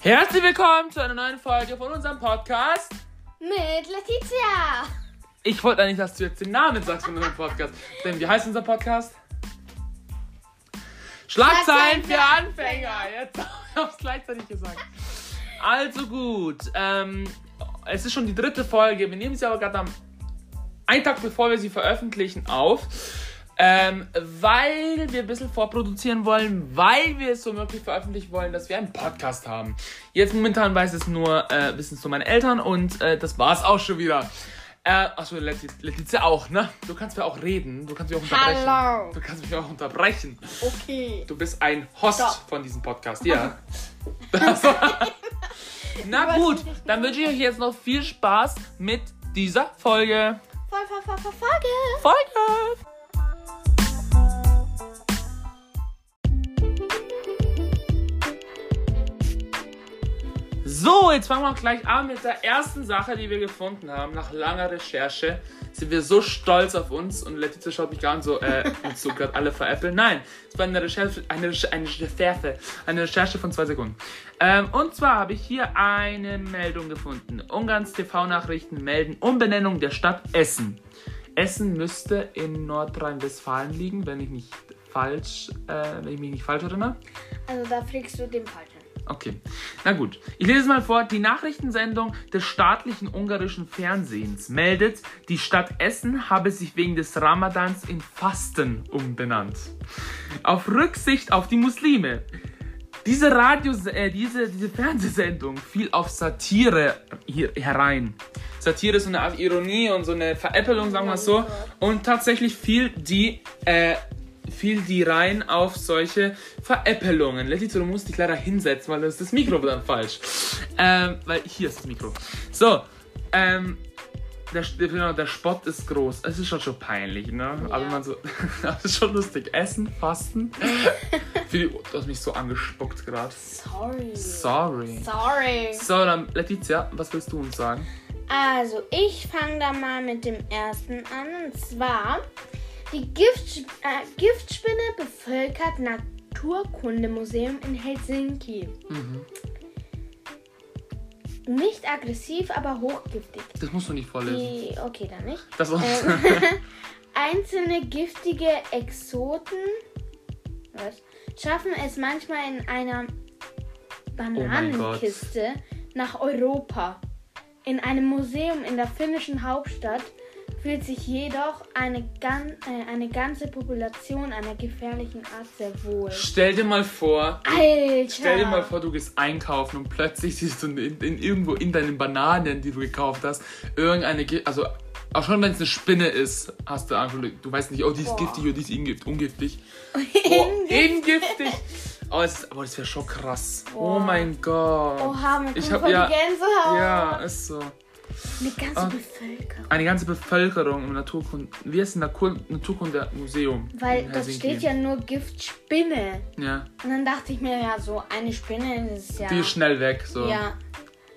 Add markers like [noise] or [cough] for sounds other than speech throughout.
Herzlich willkommen zu einer neuen Folge von unserem Podcast. Mit Letizia. Ich wollte eigentlich, dass du jetzt den Namen sagst von unserem Podcast. Denn wie heißt unser Podcast? Schlagzeilen für Anfänger. Jetzt [laughs] habe ich es gleichzeitig gesagt. Also gut. Ähm, es ist schon die dritte Folge. Wir nehmen sie aber gerade am einen Tag bevor wir sie veröffentlichen auf. Ähm, weil wir ein bisschen vorproduzieren wollen, weil wir es so möglich veröffentlichen wollen, dass wir einen Podcast haben. Jetzt momentan weiß es nur, äh, wissen es nur meine Eltern und äh, das war es auch schon wieder. Äh, achso, Letizia, auch, ne? Du kannst mir auch reden, du kannst mich auch unterbrechen. Hallo. Du kannst mich auch unterbrechen. Okay. Du bist ein Host Stopp. von diesem Podcast, ja. Also, Na gut, dann wünsche ich euch jetzt noch viel Spaß mit dieser Folge. Voll, voll, Folge. Folge! So, jetzt fangen wir gleich an mit der ersten Sache, die wir gefunden haben. Nach langer Recherche sind wir so stolz auf uns und Letizia schaut mich gar an so, äh, willst du gerade alle veräppeln? Nein, es war eine Recherche, eine, eine Recherche, eine Recherche von zwei Sekunden. Ähm, und zwar habe ich hier eine Meldung gefunden. Ungarns TV-Nachrichten melden Umbenennung der Stadt Essen. Essen müsste in Nordrhein-Westfalen liegen, wenn ich nicht falsch, äh, wenn ich mich nicht falsch erinnere. Also da fliegst du den Falschen. Okay, na gut. Ich lese es mal vor. Die Nachrichtensendung des staatlichen ungarischen Fernsehens meldet, die Stadt Essen habe sich wegen des Ramadans in Fasten umbenannt. Auf Rücksicht auf die Muslime. Diese Radio, äh, diese, diese Fernsehsendung fiel auf Satire hier herein. Satire ist so eine Art Ironie und so eine Veräppelung, sagen wir es so. Und tatsächlich fiel die, äh, fiel die rein auf solche Veräppelungen. Letizia, du musst dich leider hinsetzen, weil das ist das Mikro dann falsch. Ähm, weil hier ist das Mikro. So, ähm, der, genau, der Spott ist groß. Es ist schon schon peinlich, ne? Aber man so, [laughs] das ist schon lustig. Essen, Fasten. [laughs] Für die, du hast mich so angespuckt gerade. Sorry. Sorry. Sorry. So, dann Letizia, was willst du uns sagen? Also, ich fange da mal mit dem ersten an. Und zwar, die Gift, äh, Giftspinne bevölkert Naturkundemuseum in Helsinki. Mhm. Nicht aggressiv, aber hochgiftig. Das musst du nicht vorlesen. Die, okay, dann nicht. Das war. Ähm, [laughs] einzelne giftige Exoten was, schaffen es manchmal in einer Bananenkiste nach Europa. In einem Museum in der finnischen Hauptstadt fühlt sich jedoch eine, gan äh, eine ganze Population einer gefährlichen Art sehr wohl. Stell dir mal vor, Alter! Stell dir mal vor, du gehst einkaufen und plötzlich siehst du in, in, irgendwo in deinen Bananen, die du gekauft hast, irgendeine, also auch schon wenn es eine Spinne ist, hast du einfach, du weißt nicht, oh, die ist Boah. giftig oder die ist ingift, ungiftig. [laughs] Oh, ingiftig! Oh, es aber das wäre schon krass. Oh Boah. mein Gott. Oha, mir Ich hab ja- Gänsehaut. Ja, ist so. Eine ganze Ah. Bevölkerung. Eine ganze Bevölkerung im Naturkund, wie heißt ein Natur Naturkunde-Museum? Weil Helsinki. steht ja nur Giftspinne. Ja, Und dann dachte ich mir, ja, so eine Spinne ist ja. die ist schnell weg, so. Ja.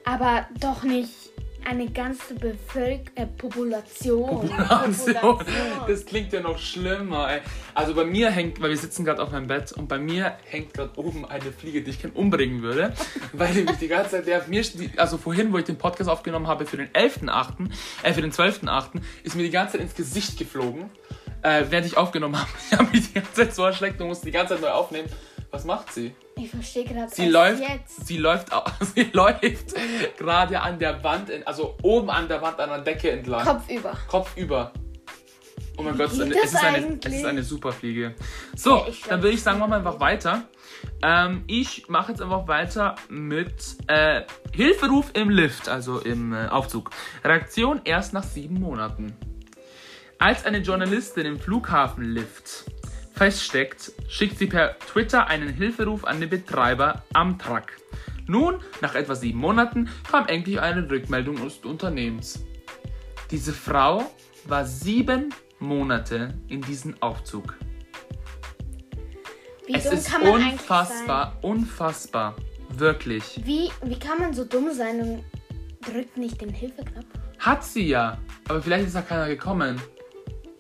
Aber doch nicht eine ganze Bevölker äh, Population. Population. Das klingt ja noch schlimmer, ey. Also bei mir hängt, weil wir sitzen gerade auf meinem Bett und bei mir hängt gerade oben eine Fliege, die ich gerne umbringen würde, [laughs] weil die mich die ganze Zeit, der mir, also vorhin, wo ich den Podcast aufgenommen habe für den 11.8., äh, für den 12.8., ist mir die ganze Zeit ins Gesicht geflogen, äh, während ich aufgenommen [laughs] habe. Ich habe mich die ganze Zeit so erschreckt und musste die ganze Zeit neu aufnehmen. Was macht sie? Ich verstehe gerade Sie läuft, jetzt. sie läuft, [laughs] sie läuft gerade an der Wand, in, also oben an der Wand an der Decke entlang. Kopf über. Kopf über. Oh mein Wie Gott, es ist, eine, es, ist eine, Superfliege. So, Ja, ich dann würde ich sagen, machen wir einfach weiter. Ähm, ich mache jetzt einfach weiter mit äh, Hilferuf im Lift, also im äh, Aufzug. Reaktion erst nach sieben Monaten. Als eine Journalistin im Flughafenlift feststeckt, schickt sie per Twitter einen Hilferuf an den Betreiber Amtrak. Nun, nach etwa sieben Monaten, kam endlich eine Rückmeldung des Unternehmens. Diese Frau war sieben Monate in diesem Aufzug. Wie es ist unfassbar, unfassbar. Wirklich. Wie, wie kann man so dumm sein und drückt nicht den Hilfeknopf? Hat sie ja. Aber vielleicht ist da keiner gekommen.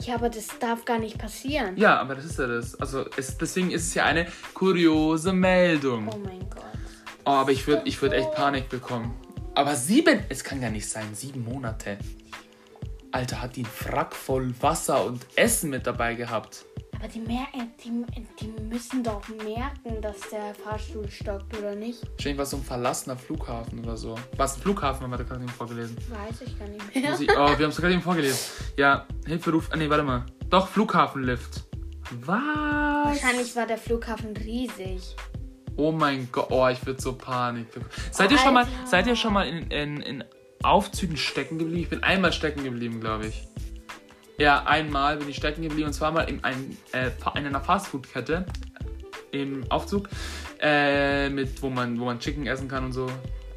Ja, aber das darf gar nicht passieren. Ja, aber das ist ja das. Also es, deswegen ist es ja eine kuriose Meldung. Oh mein Gott. Oh, aber ich würde ich würd echt Panik bekommen. Aber sieben, es kann ja nicht sein, sieben Monate. Alter, hat die einen Frack voll Wasser und Essen mit dabei gehabt. Aber die, merken, die, die müssen doch merken, dass der Fahrstuhl stockt, oder nicht? Wahrscheinlich war so ein verlassener Flughafen oder so. Was, ein Flughafen haben wir da gerade eben vorgelesen. Weiß ich gar nicht mehr. Ich, oh, wir haben es gerade eben vorgelesen. Ja, Hilferuf, ah nee, warte mal. Doch, Flughafenlift. Was? Wahrscheinlich war der Flughafen riesig. Oh mein Gott, oh, ich würde so Panik. Seid ihr schon mal, seid ihr schon mal in, in, in Aufzügen stecken geblieben? Ich bin einmal stecken geblieben, glaube ich. Ja, einmal bin ich stecken geblieben und zwar mal in, ein, äh, in einer Fastfood-Kette im Aufzug, äh, mit, wo, man, wo man Chicken essen kann und so.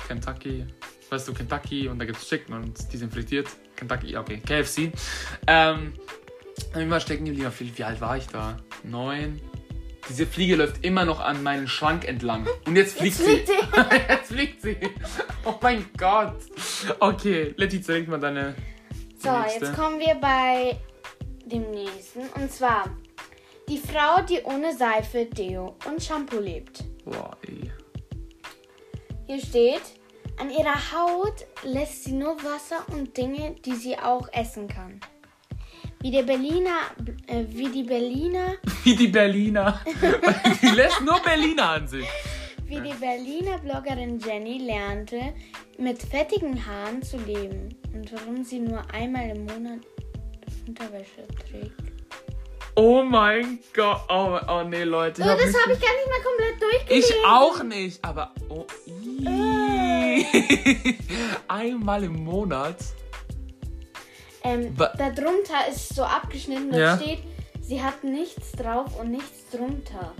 Kentucky, weißt du, Kentucky und da gibt es Chicken und die sind frittiert. Kentucky, okay, KFC. Ähm, dann bin ich mal stecken geblieben. Wie, wie alt war ich da? Neun? Diese Fliege läuft immer noch an meinen Schrank entlang. Und jetzt fliegt Jetzt fliegt sie. [laughs] jetzt fliegt sie. Oh mein Gott. Okay, Letizia, leg mal deine. So, nächste. jetzt kommen wir bei dem nächsten. Und zwar die Frau, die ohne Seife, Deo und Shampoo lebt. Boah, ey. Hier steht, an ihrer Haut lässt sie nur Wasser und Dinge, die sie auch essen kann. Wie der Berliner, äh, wie die Berliner, [laughs] Wie die Berliner. [laughs] die lässt nur Berliner an sich. wie die Berliner Bloggerin Jenny lernte, mit fettigen Haaren zu leben und warum sie nur einmal im Monat Unterwäsche trägt. Oh mein Gott. Oh, oh nee, Leute. Oh, hab das habe ich gar nicht mal komplett durchgelesen. Ich auch nicht, aber. Oh, ii. [laughs] Einmal im Monat. Ähm, Wa- darunter ist so abgeschnitten, da Ja. steht, sie hat nichts drauf und nichts drunter.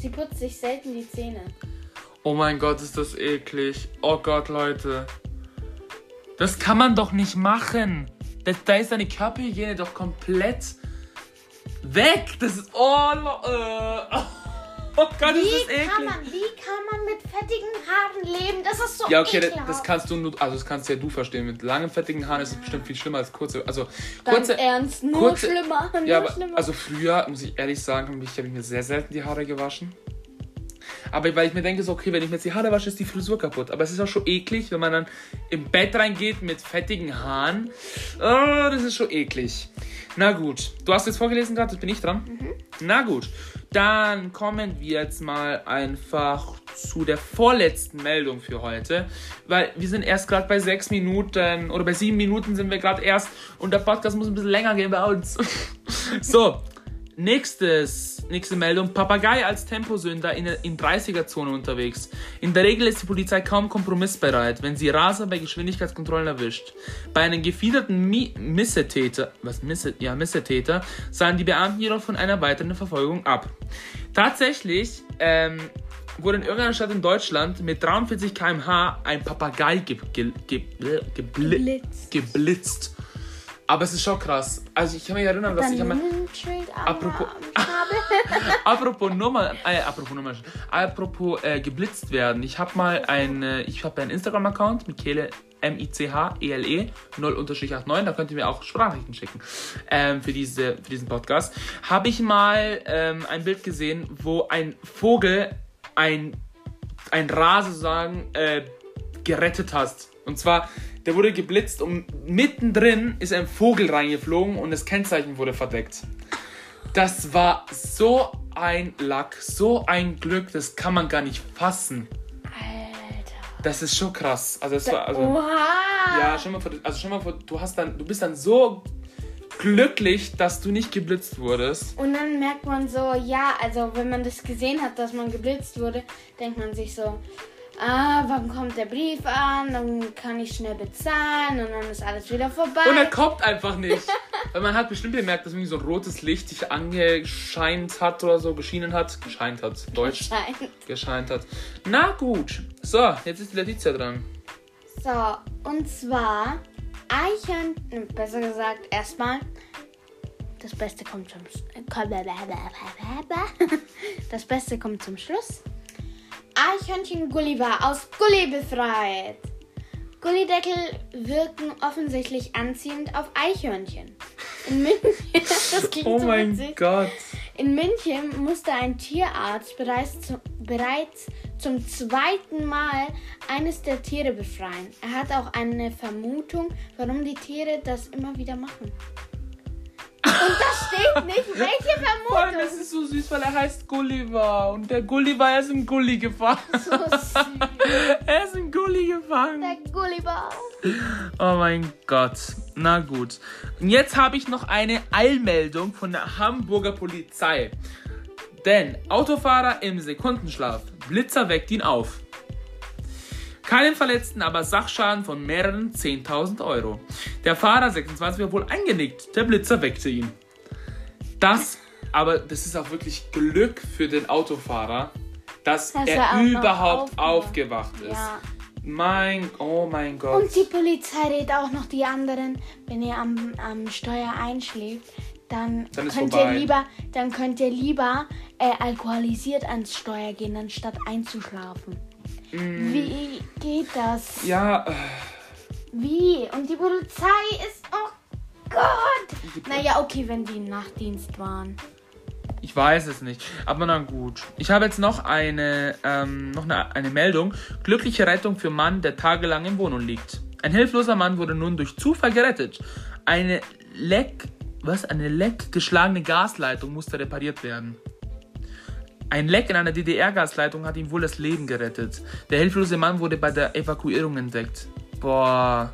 Sie putzt sich selten die Zähne. Oh mein Gott, ist das eklig. Oh Gott, Leute. Das kann man doch nicht machen. Das, da ist deine Körperhygiene doch komplett weg. Das ist. Oh, äh, [laughs] oh Gott, Wie ist das eklig. kann, man, wie kann man mit fettigen Haaren leben? Das ist so Ja, okay, das, das kannst du nur, also das kannst ja du verstehen. Mit langen, fettigen Haaren ist es bestimmt viel schlimmer als kurze. Also Ganz kurze. ernst, nur kurze- schlimmer. Nur Ja, aber, schlimmer. also früher, muss ich ehrlich sagen, habe ich, hab ich mir sehr selten die Haare gewaschen. Aber weil ich mir denke, so, okay, wenn ich mir jetzt die Haare wasche, ist die Frisur kaputt. Aber es ist auch schon eklig, wenn man dann im Bett reingeht mit fettigen Haaren. Oh, das ist schon eklig. Na gut, du hast jetzt vorgelesen gerade, jetzt bin ich dran. Na gut, dann kommen wir jetzt mal einfach zu der vorletzten Meldung für heute. Weil wir sind erst gerade bei sechs Minuten oder bei sieben Minuten sind wir gerade erst und der Podcast muss ein bisschen länger gehen bei uns. [laughs] so, Nächstes, nächste Meldung. Papagei als Temposünder in, in 30er-Zone unterwegs. In der Regel ist die Polizei kaum kompromissbereit, wenn sie Raser bei Geschwindigkeitskontrollen erwischt. Bei einem gefiederten Mi Missetäter, was Misse, ja, Missetäter, sahen die Beamten jedoch von einer weiteren Verfolgung ab. Tatsächlich ähm, wurde in irgendeiner Stadt in Deutschland mit 43 km/h ein Papagei ge ge ge gebli Blitz. geblitzt. Aber es ist schon krass. Also ich kann mich erinnern, dass ich. Schild Apropos- habe. [laughs] Apropos Nummer, äh, apropos Nummer, apropos äh, geblitzt werden. Ich habe mal ein, äh, ich habe einen Instagram-Account, Michele M-I-C-H-E-L-E 0-89, da könnt ihr mir auch Sprachnachrichten schicken ähm, für, diese, für diesen Podcast. Habe ich mal ähm, ein Bild gesehen, wo ein Vogel ein, ein Rase sozusagen äh, gerettet hast. Und zwar, der wurde geblitzt und mittendrin ist ein Vogel reingeflogen und das Kennzeichen wurde verdeckt. Das war so ein Lack, so ein Glück, das kann man gar nicht fassen. Alter. Das ist schon krass. Also, es war, also Oha. ja, stell mal vor, also stell mal vor, du hast dann, du bist dann so glücklich, dass du nicht geblitzt wurdest. Und dann merkt man so, ja, also wenn man das gesehen hat, dass man geblitzt wurde, denkt man sich so, ah, wann kommt der Brief an? Dann kann ich schnell bezahlen und dann ist alles wieder vorbei. Und er kommt einfach nicht. [laughs] Weil man hat bestimmt gemerkt, dass irgendwie so ein rotes Licht dich angescheint hat oder so, geschienen hat. Gescheint hat, Deutsch. Scheint. Gescheint hat. Na gut. So, jetzt ist die Letizia dran. So, und zwar Eichhörnchen, besser gesagt, erstmal, das Beste kommt zum Sch- [laughs] Das Beste kommt zum Schluss. Eichhörnchen Gulliver aus Gulli befreit. Gullideckel wirken offensichtlich anziehend auf Eichhörnchen. In München, [laughs] das klingt Oh so mein witzig. Gott. In München musste ein Tierarzt bereits, zu, bereits zum zweiten Mal eines der Tiere befreien. Er hat auch eine Vermutung, warum die Tiere das immer wieder machen. Und da steht nicht, [laughs] welche Vor allem, es ist so süß, weil er heißt Gulliver. Und der Gulliver er ist im Gully gefangen. So süß. er ist im Gully gefangen. Der Gulliver. Oh mein Gott. Na gut. Und jetzt habe ich noch eine Eilmeldung von der Hamburger Polizei. Denn Autofahrer im Sekundenschlaf. Blitzer weckt ihn auf. Keinen Verletzten, aber Sachschaden von mehreren 10.000 Euro. Der Fahrer 26 war wohl eingenickt. Der Blitzer weckte ihn. Das, aber das ist auch wirklich Glück für den Autofahrer, dass, Dass er, er überhaupt aufgewacht- ist. Ja. Mein, oh mein Gott. Und die Polizei rät auch noch die anderen, wenn ihr am, am Steuer einschläft, dann, Dann könnt vorbei. ihr lieber, dann könnt ihr lieber äh, alkoholisiert ans Steuer gehen, anstatt einzuschlafen. Wie geht das? Mm. ja, äh, Wie? Und die Polizei ist. Oh Gott! Naja, okay, wenn die im Nachtdienst waren. Ich weiß es nicht. Aber na gut. Ich habe jetzt noch eine, ähm, noch eine, eine Meldung. Glückliche Rettung für Mann, der tagelang in Wohnung liegt. Ein hilfloser Mann wurde nun durch Zufall gerettet. Eine leck, was? Eine leck geschlagene Gasleitung musste repariert werden. Ein Leck in einer DDR-Gasleitung hat ihm wohl das Leben gerettet. Der hilflose Mann wurde bei der Evakuierung entdeckt. Boah,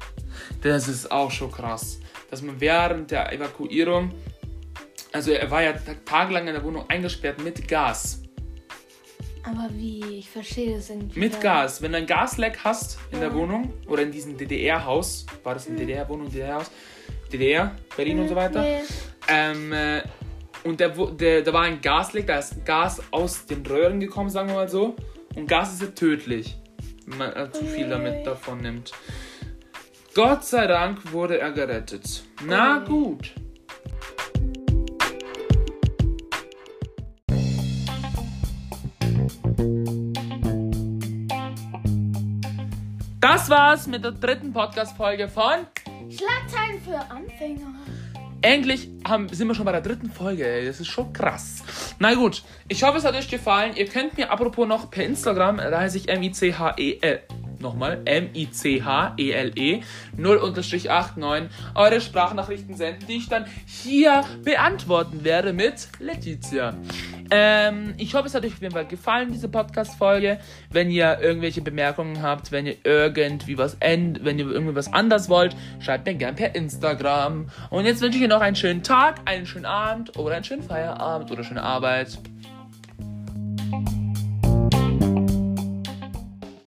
das ist auch schon krass. Dass man während der Evakuierung also er war ja tagelang in der Wohnung eingesperrt mit Gas. Aber wie? Ich verstehe das irgendwie. Mit Gas. Wenn du ein Gasleck hast in der Wohnung oder in diesem DDR-Haus, war das ein DDR-Wohnung, DDR-Haus? DDR, Berlin und so weiter. Nee. Ähm, äh, und der, wo- der, da war ein Gasleck, da ist Gas aus den Röhren gekommen, sagen wir mal so. Und Gas ist ja tödlich, wenn man äh, zu viel damit davon nimmt. Gott sei Dank wurde er gerettet. Na gut. Das war's mit der dritten Podcast-Folge von Schlagzeilen für Anfänger. Endlich haben, sind wir schon bei der dritten Folge. ey. Das ist schon krass. Na gut, ich hoffe, es hat euch gefallen. Ihr könnt mir apropos noch per Instagram, da heiße ich M-I-C-H-E-L. Nochmal, M-I-C-H-E-L-E 0-89 eure Sprachnachrichten senden, die ich dann hier beantworten werde mit Letizia. Ähm, ich hoffe, es hat euch auf jeden Fall gefallen, diese Podcast-Folge. Wenn ihr irgendwelche Bemerkungen habt, wenn ihr irgendwie was end, wenn ihr irgendwie was anders wollt, schreibt mir gern per Instagram. Und jetzt wünsche ich euch noch einen schönen Tag, einen schönen Abend oder einen schönen Feierabend oder schöne Arbeit.